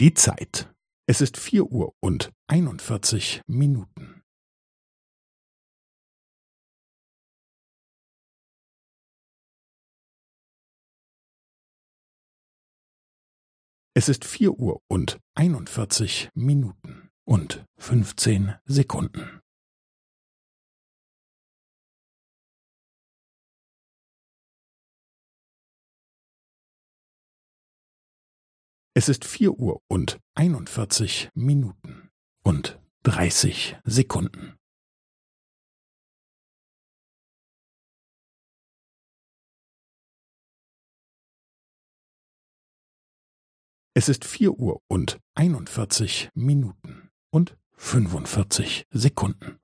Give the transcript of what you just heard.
Die Zeit. Es ist vier Uhr und einundvierzig Minuten. Es ist vier Uhr und einundvierzig Minuten und fünfzehn Sekunden. Es ist vier Uhr und einundvierzig Minuten und dreißig Sekunden. Es ist vier Uhr und einundvierzig Minuten und fünfundvierzig Sekunden.